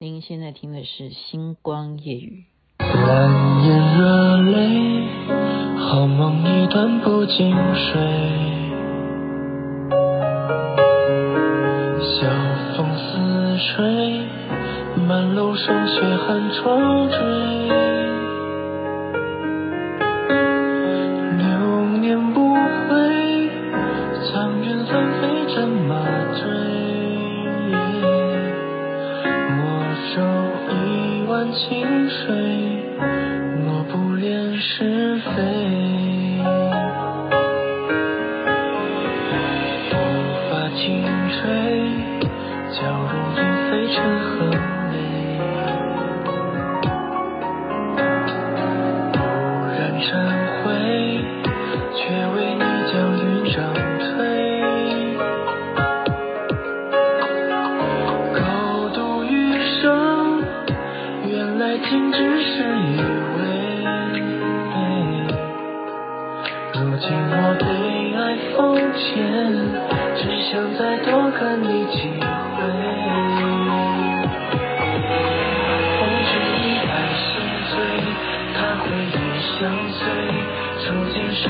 您现在听的是《星光夜语》。蓝眼热泪，好梦一段不经睡。晓风似吹，满楼霜雪寒窗坠。吹我不恋是非。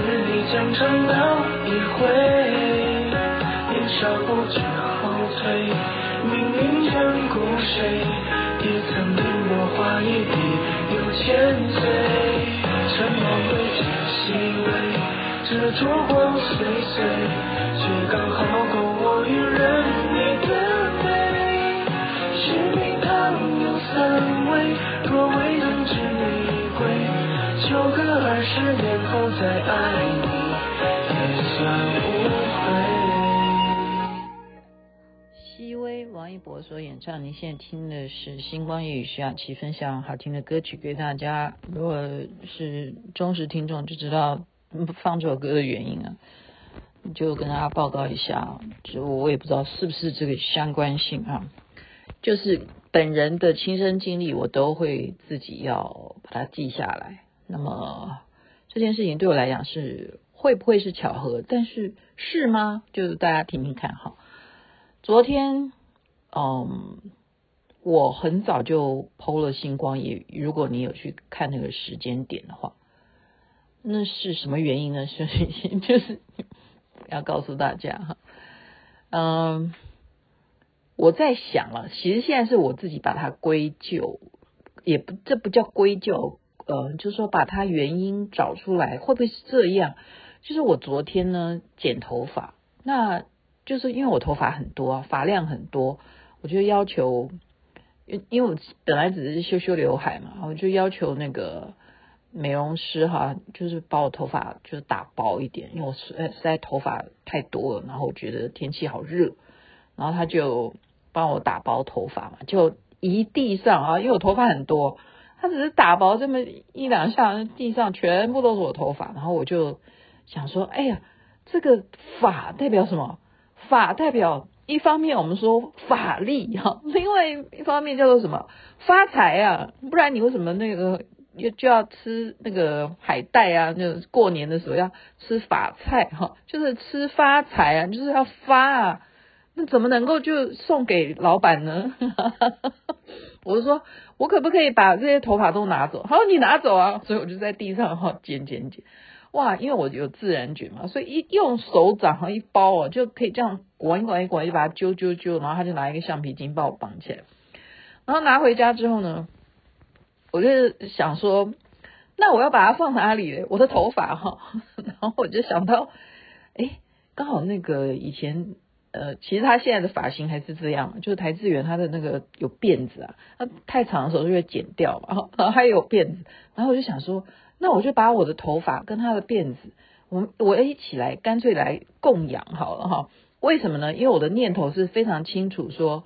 是你江长，老一回。年少不知后退，命运眷顾谁，也曾令我花一笔又千岁。沉默未几细微，这烛光岁岁却刚好。王一博所演唱，您现在听的是《星光夜雨》，徐雅琪分享好听的歌曲给大家。如果是忠实听众，就知道放这首歌的原因啊，就跟大家报告一下。就我也不知道是不是这个相关性啊，就是本人的亲身经历，我都会自己要把它记下来。那么这件事情对我来讲是会不会是巧合？但是是吗？就是大家听听看哈。昨天。嗯，我很早就剖了星光也，如果你有去看那个时间点的话，那是什么原因呢？是就是要告诉大家哈，嗯，我在想了，其实现在是我自己把它归咎，也不，这不叫归咎，呃，就是说把它原因找出来，会不会是这样？就是我昨天呢剪头发，那就是因为我头发很多，发量很多。我就要求，因因为我本来只是修修刘海嘛，我就要求那个美容师哈，就是把我头发就是打薄一点，因为我实在实在头发太多了，然后我觉得天气好热，然后他就帮我打薄头发嘛，就一地上啊，因为我头发很多，他只是打薄这么一两下，地上全部都是我头发，然后我就想说，哎呀，这个法代表什么？法代表。一方面我们说法力哈，另外一方面叫做什么发财啊？不然你为什么那个就就要吃那个海带啊？就过年的时候要吃法菜哈，就是吃发财啊，就是要发啊。那怎么能够就送给老板呢？我就说，我可不可以把这些头发都拿走？好，你拿走啊。所以我就在地上哈剪剪剪。哇，因为我有自然卷嘛，所以一用手掌和一包哦，就可以这样卷一卷一卷，就把它揪揪揪，然后他就拿一个橡皮筋把我绑起来。然后拿回家之后呢，我就想说，那我要把它放哪里？我的头发哈，然后我就想到，哎，刚好那个以前呃，其实他现在的发型还是这样，就是台智源他的那个有辫子啊，他太长的时候就会剪掉嘛，然后还有辫子，然后我就想说。那我就把我的头发跟他的辫子，我我一起来，干脆来供养好了哈。为什么呢？因为我的念头是非常清楚，说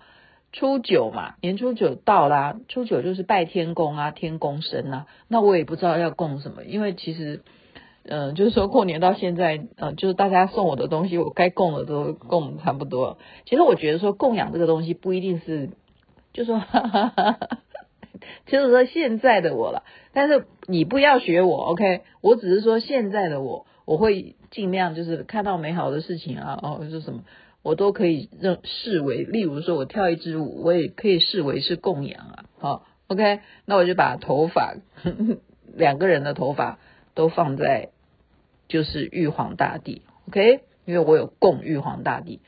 初九嘛，年初九到啦，初九就是拜天公啊，天公生啊。那我也不知道要供什么，因为其实，嗯、就是说过年到现在，呃，就是大家送我的东西，我该供的都供差不多。其实我觉得说供养这个东西不一定是，就说。哈哈哈哈就是说现在的我了，但是你不要学我，OK？我只是说现在的我，我会尽量就是看到美好的事情啊，哦，是什么，我都可以认视为，例如说我跳一支舞，我也可以视为是供养啊。好，OK，那我就把头发 两个人的头发都放在就是玉皇大帝，OK，因为我有供玉皇大帝。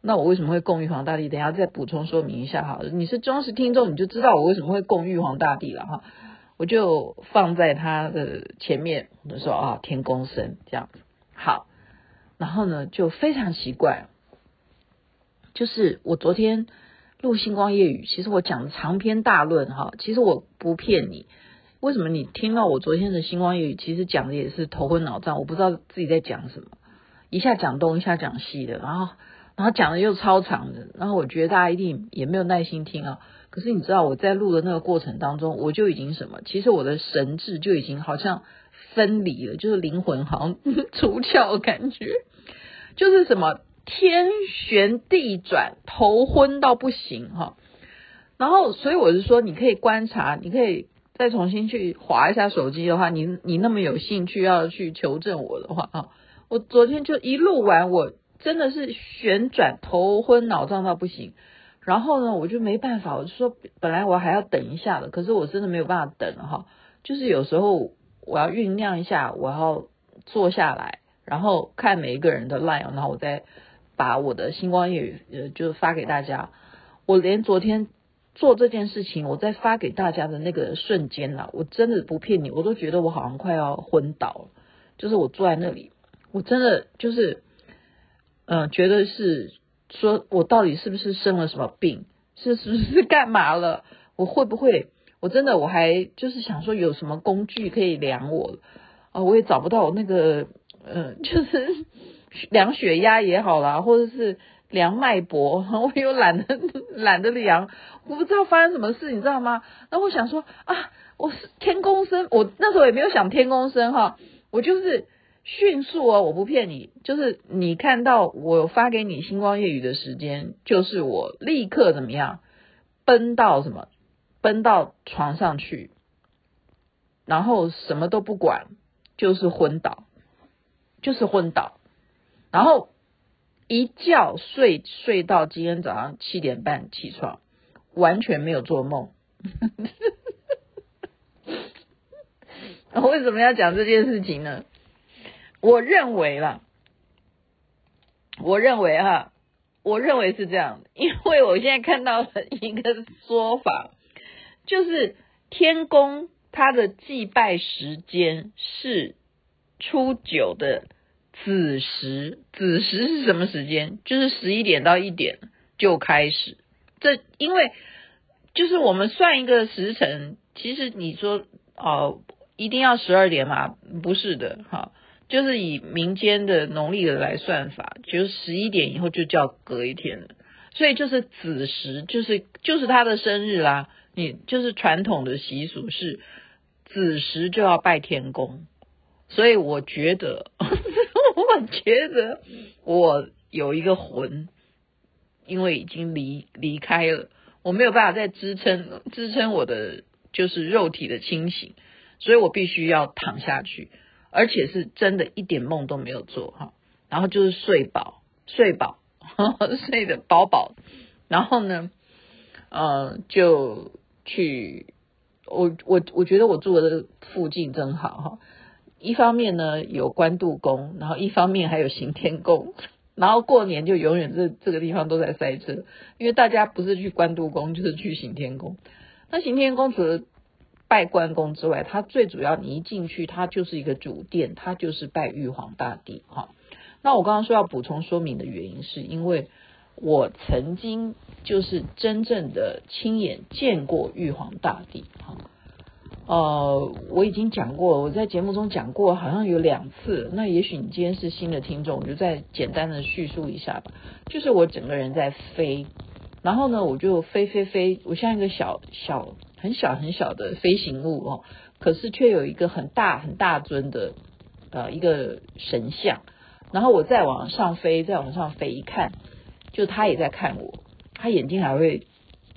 那我为什么会供玉皇大帝？等下再补充说明一下哈。你是忠实听众，你就知道我为什么会供玉皇大帝了哈。我就放在他的前面，我就说啊，天公生这样子好。然后呢，就非常奇怪。就是我昨天录星光夜语，其实我讲的长篇大论哈，其实我不骗你。为什么你听到我昨天的星光夜语，其实讲的也是头昏脑胀，我不知道自己在讲什么，一下讲东，一下讲西的，然后然后讲的又超长的，然后我觉得大家一定也没有耐心听啊。可是你知道我在录的那个过程当中，我就已经什么？其实我的神智就已经好像分离了，就是灵魂好像出窍感觉，就是什么？天旋地转，头昏到不行哈。然后，所以我是说，你可以观察，你可以再重新去划一下手机的话，你你那么有兴趣要去求证我的话啊，我昨天就一录完，我真的是旋转头昏脑胀到不行。然后呢，我就没办法，我就说本来我还要等一下的，可是我真的没有办法等哈。就是有时候我要酝酿一下，我要坐下来，然后看每一个人的 line，然后我再。把我的星光夜语呃，就发给大家。我连昨天做这件事情，我在发给大家的那个瞬间呐，我真的不骗你，我都觉得我好像快要昏倒了。就是我坐在那里，我真的就是，嗯、觉得是说我到底是不是生了什么病，是是不是干嘛了？我会不会？我真的我还就是想说有什么工具可以量我啊、我也找不到那个，嗯、就是。量血压也好啦，或者是量脉搏，我又懒得懒得量，我不知道发生什么事，你知道吗？那我想说啊，我是天公生，我那时候也没有想天公生哈，我就是迅速哦，我不骗你，就是你看到我发给你星光夜雨的时间，就是我立刻怎么样，奔到什么，奔到床上去，然后什么都不管，就是昏倒，就是昏倒。然后一觉睡睡到今天早上七点半起床，完全没有做梦。为什么要讲这件事情呢？我认为啦，我认为哈，我认为是这样，因为我现在看到了一个说法，就是天公他的祭拜时间是初九的。子时，子时是什么时间？就是十一点到一点就开始。这因为就是我们算一个时辰，其实你说哦，一定要十二点嘛？不是的，哈，就是以民间的农历的来算法，就是十一点以后就叫隔一天了。所以就是子时，就是就是他的生日啦。你就是传统的习俗是子时就要拜天公，所以我觉得。觉得我有一个魂，因为已经离离开了，我没有办法再支撑支撑我的就是肉体的清醒，所以我必须要躺下去，而且是真的一点梦都没有做哈，然后就是睡饱睡饱睡得饱饱，然后呢，呃，就去我我我觉得我住的附近真好哈。一方面呢有关渡宫，然后一方面还有行天宫，然后过年就永远这这个地方都在塞车，因为大家不是去关渡宫就是去行天宫。那行天宫除了拜关公之外，它最主要你一进去，它就是一个主殿，它就是拜玉皇大帝哈。那我刚刚说要补充说明的原因，是因为我曾经就是真正的亲眼见过玉皇大帝哈。呃，我已经讲过，我在节目中讲过，好像有两次。那也许你今天是新的听众，我就再简单的叙述一下吧。就是我整个人在飞，然后呢，我就飞飞飞，我像一个小小很小很小的飞行物哦，可是却有一个很大很大尊的呃一个神像。然后我再往上飞，再往上飞一看，就他也在看我，他眼睛还会。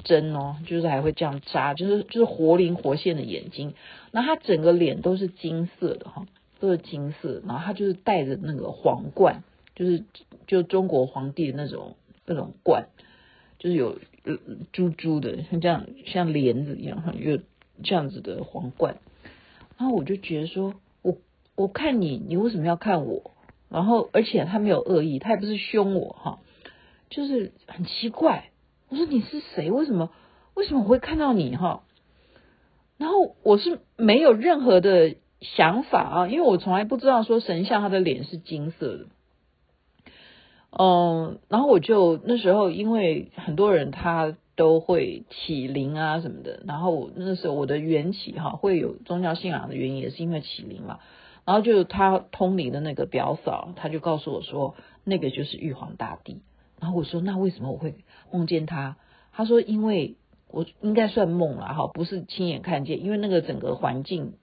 针哦，就是还会这样扎，就是就是活灵活现的眼睛。那他整个脸都是金色的哈，都是金色。然后他就是戴着那个皇冠，就是就中国皇帝的那种那种冠，就是有珠珠的，像这样像帘子一样哈，有这样子的皇冠。然后我就觉得说，我我看你，你为什么要看我？然后而且他没有恶意，他也不是凶我哈，就是很奇怪。我说你是谁？为什么为什么我会看到你哈？然后我是没有任何的想法啊，因为我从来不知道说神像他的脸是金色的。嗯，然后我就那时候因为很多人他都会起灵啊什么的，然后那时候我的缘起哈会有宗教信仰的原因也是因为起灵嘛。然后就他通灵的那个表嫂，他就告诉我说那个就是玉皇大帝。然后我说那为什么我会梦见他？他说因为。我应该算梦了哈，不是亲眼看见，因为那个整个环境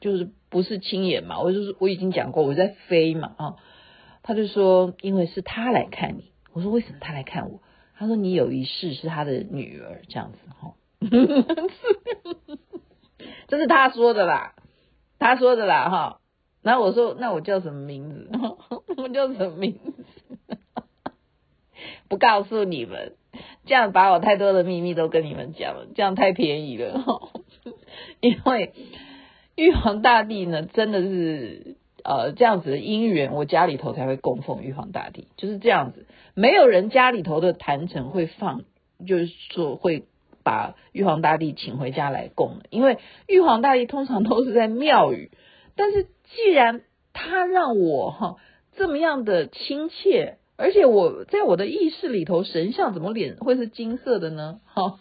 就是不是亲眼嘛。我就是我已经讲过我在飞嘛啊，他就说因为是他来看你，我说为什么他来看我？他说你有一世是他的女儿这样子哈，这是他说的啦，他说的啦哈。然后我说那我叫什么名字？我叫什么名字？不告诉你们。这样把我太多的秘密都跟你们讲了，这样太便宜了。因为玉皇大帝呢，真的是呃这样子的因缘，我家里头才会供奉玉皇大帝，就是这样子。没有人家里头的坛城会放，就是说会把玉皇大帝请回家来供，因为玉皇大帝通常都是在庙宇。但是既然他让我哈这么样的亲切。而且我在我的意识里头，神像怎么脸会是金色的呢？哈，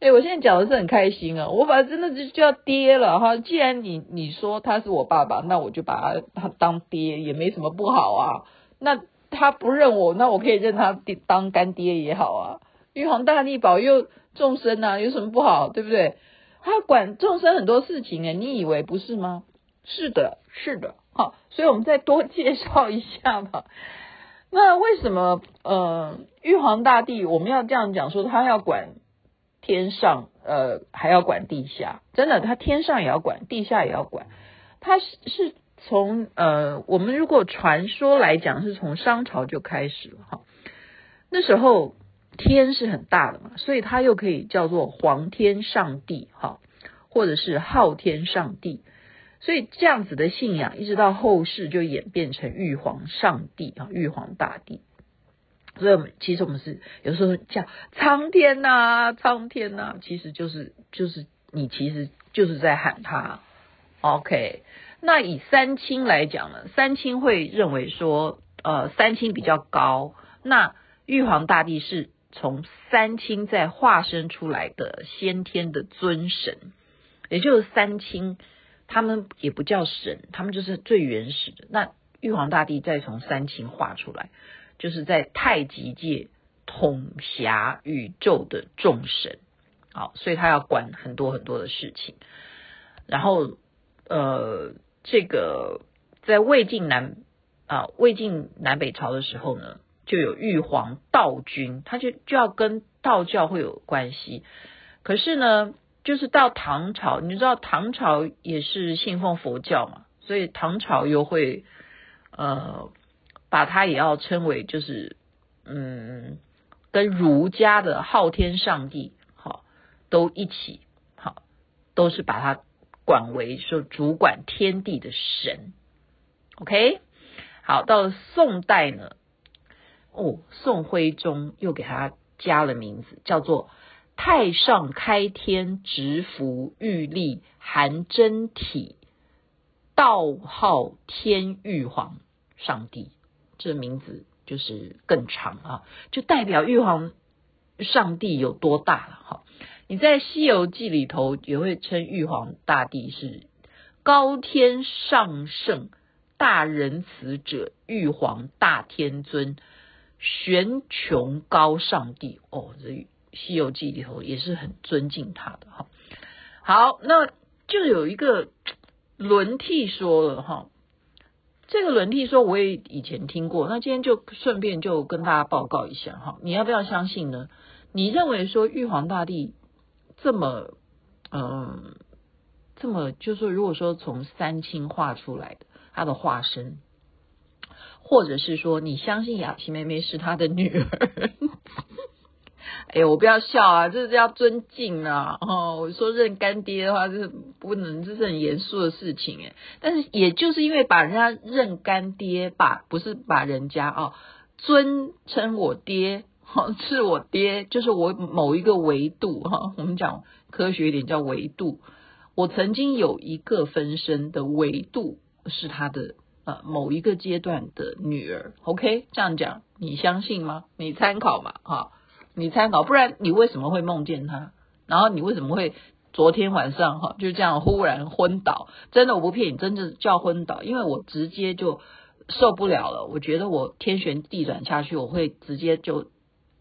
哎，我现在讲的是很开心啊，我把他真的就叫爹了哈。既然你你说他是我爸爸，那我就把他他当爹也没什么不好啊。那他不认我，那我可以认他当干爹也好啊。玉皇大帝保佑众生啊，有什么不好？对不对？他管众生很多事情哎，你以为不是吗？是的，是的。好，所以我们再多介绍一下吧。那为什么呃，玉皇大帝我们要这样讲说，他要管天上，呃，还要管地下？真的，他天上也要管，地下也要管。他是是从呃，我们如果传说来讲，是从商朝就开始了哈。那时候天是很大的嘛，所以他又可以叫做皇天上帝哈，或者是昊天上帝。所以这样子的信仰，一直到后世就演变成玉皇上帝啊，玉皇大帝。所以我们其实我们是有时候叫苍天呐，苍天呐，其实就是就是你其实就是在喊他。OK，那以三清来讲呢，三清会认为说，呃，三清比较高，那玉皇大帝是从三清在化身出来的先天的尊神，也就是三清。他们也不叫神，他们就是最原始的。那玉皇大帝再从三清化出来，就是在太极界统辖宇宙的众神。好，所以他要管很多很多的事情。然后，呃，这个在魏晋南啊，魏晋南北朝的时候呢，就有玉皇道君，他就就要跟道教会有关系。可是呢，就是到唐朝，你知道唐朝也是信奉佛教嘛，所以唐朝又会呃把它也要称为就是嗯跟儒家的昊天上帝好都一起好都是把它管为说主管天地的神，OK 好，到了宋代呢，哦宋徽宗又给他加了名字叫做。太上开天直服玉立含真体，道号天玉皇上帝，这名字就是更长啊，就代表玉皇上帝有多大了哈。你在《西游记》里头也会称玉皇大帝是高天上圣大仁慈者，玉皇大天尊，玄穹高上帝哦，这。《西游记》里头也是很尊敬他的哈。好，那就有一个轮替说了哈。这个轮替说我也以前听过，那今天就顺便就跟大家报告一下哈。你要不要相信呢？你认为说玉皇大帝这么嗯这么，就是说如果说从三清化出来的他的化身，或者是说你相信雅琪妹妹是他的女儿。哎，我不要笑啊，这是要尊敬啊！哦，我说认干爹的话，这是不能，这是很严肃的事情哎。但是也就是因为把人家认干爹，把不是把人家哦尊称我爹，哦是我爹，就是我某一个维度哈、我们讲科学一点叫维度。我曾经有一个分身的维度是他的呃某一个阶段的女儿。OK，这样讲你相信吗？你参考嘛，哈、你参考，不然你为什么会梦见他？然后你为什么会昨天晚上哈就这样忽然昏倒？真的我不骗你，真的叫昏倒，因为我直接就受不了了。我觉得我天旋地转下去，我会直接就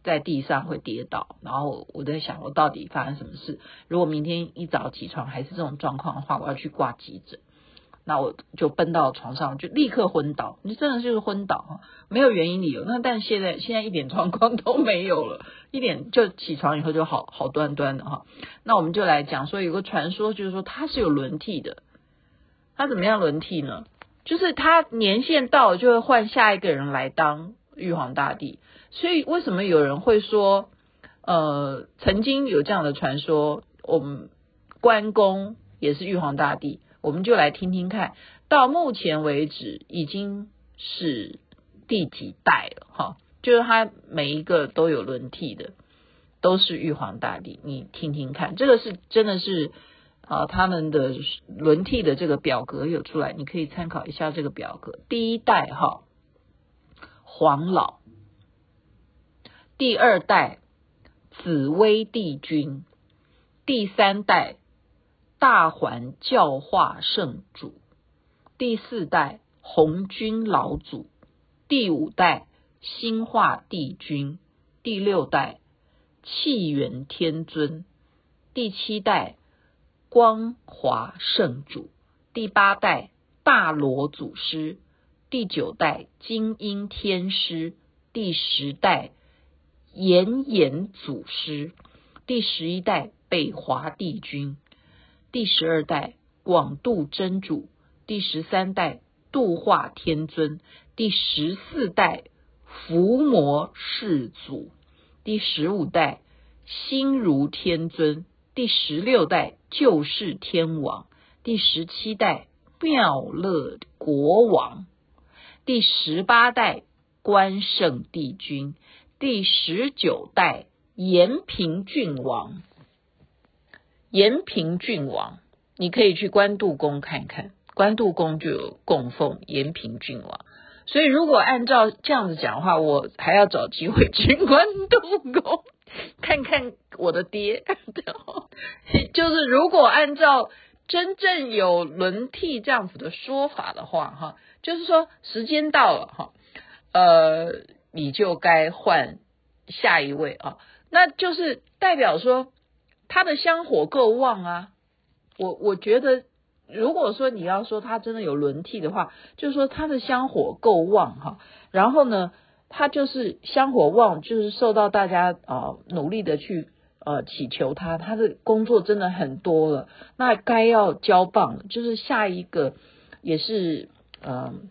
在地上会跌倒。然后我在想，我到底发生什么事？如果明天一早起床还是这种状况的话，我要去挂急诊。那我就奔到床上，就立刻昏倒。你真的就是昏倒，没有原因理由。那但现在现在一点状况都没有了，一点就起床以后就好好端端的哈。那我们就来讲说，有个传说就是说他是有轮替的。他怎么样轮替呢？就是他年限到了就会换下一个人来当玉皇大帝。所以为什么有人会说，呃，曾经有这样的传说，我们关公也是玉皇大帝。我们就来听听看，到目前为止已经是第几代了哈？就是他每一个都有轮替的，都是玉皇大帝。你听听看，这个是真的是啊，他们的轮替的这个表格有出来，你可以参考一下这个表格。第一代哈，黄老；第二代紫微帝君；第三代。大环教化圣主，第四代红军老祖，第五代兴化帝君，第六代气元天尊，第七代光华圣主，第八代大罗祖师，第九代金英天师，第十代炎炎祖师，第十一代北华帝君。第十二代广度真主，第十三代度化天尊，第十四代伏魔世祖，第十五代心如天尊，第十六代救世天王，第十七代妙乐国王，第十八代关圣帝君，第十九代延平郡王。延平郡王，你可以去关渡宫看看，关渡宫就有供奉延平郡王。所以如果按照这样子讲的话，我还要找机会去关渡宫看看我的爹。就是如果按照真正有轮替这样子的说法的话，哈，就是说时间到了，哈，呃，你就该换下一位啊，那就是代表说。他的香火够旺啊！我我觉得，如果说你要说他真的有轮替的话，就是说他的香火够旺哈。然后呢，他就是香火旺，就是受到大家啊、努力的去呃祈求他，他的工作真的很多了。那该要交棒，就是下一个也是嗯、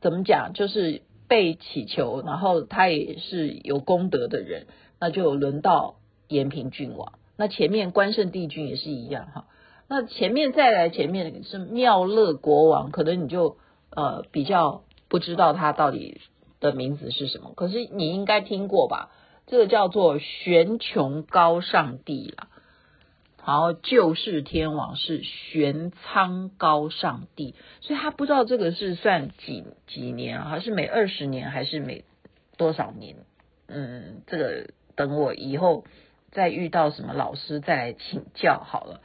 怎么讲，就是被祈求，然后他也是有功德的人，那就轮到延平郡王。那前面关圣帝君也是一样哈，那前面再来前面是妙乐国王，可能你就呃比较不知道他到底的名字是什么，可是你应该听过吧？这个叫做玄穹高上帝啦，然后救世天王是玄仓高上帝，所以他不知道这个是算几几年，还是每二十年，还是每多少年？嗯，这个等我以后。再遇到什么老师再来请教好了。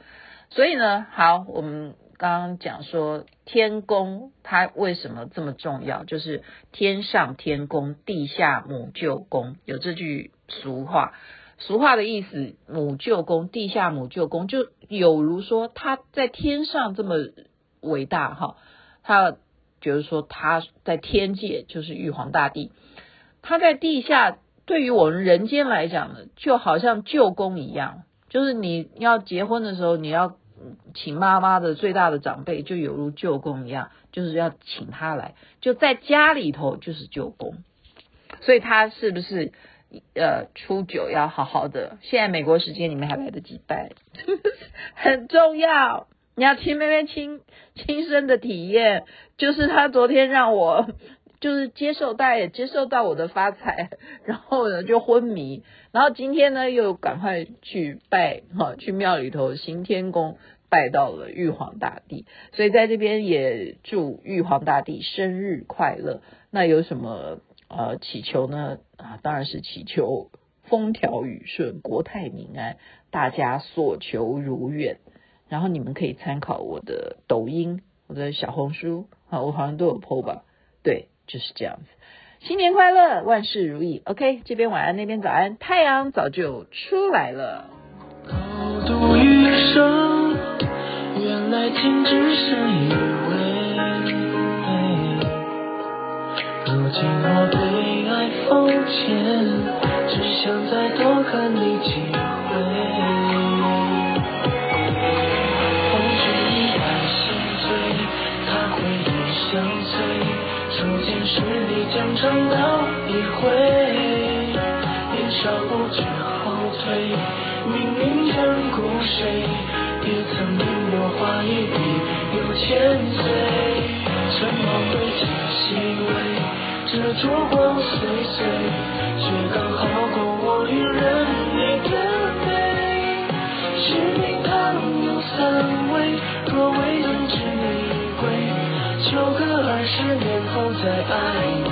所以呢，好，我们刚刚讲说天宫它为什么这么重要？就是天上天宫，地下母舅宫，有这句俗话。俗话的意思，母舅宫，地下母舅宫，就有如说他在天上这么伟大哈，他就是说他在天界就是玉皇大帝，他在地下。对于我们人间来讲呢，就好像舅公一样，就是你要结婚的时候，你要请妈妈的最大的长辈，就犹如舅公一样，就是要请他来，就在家里头就是舅公。所以他是不是呃初九要好好的？现在美国时间你们还来得及拜，很重要。你要亲妹妹亲亲身的体验，就是他昨天让我就是接受，大家也接受到我的发财，然后呢就昏迷，然后今天呢又赶快去拜哈，去庙里头行天宫拜到了玉皇大帝，所以在这边也祝玉皇大帝生日快乐。那有什么？呃，祈求呢啊，当然是祈求风调雨顺、国泰民安，大家所求如愿。然后你们可以参考我的抖音、我的小红书啊，我好像都有 po 吧？对，就是这样子。新年快乐，万事如意。OK，这边晚安，那边早安，太阳早就出来了。高度余生，原来仅只是以为。如今我对爱肤浅，只想再多看你几回。风雪一般心碎，他回忆相随。初见时你将长刀一挥，年少不知后退，命运眷顾谁？也曾名落花一笔又千岁。沉默堆积细微，这烛光岁岁，却刚好够我与人你的美。使命旁有三位，若未能知你归，求个二十年后再爱你。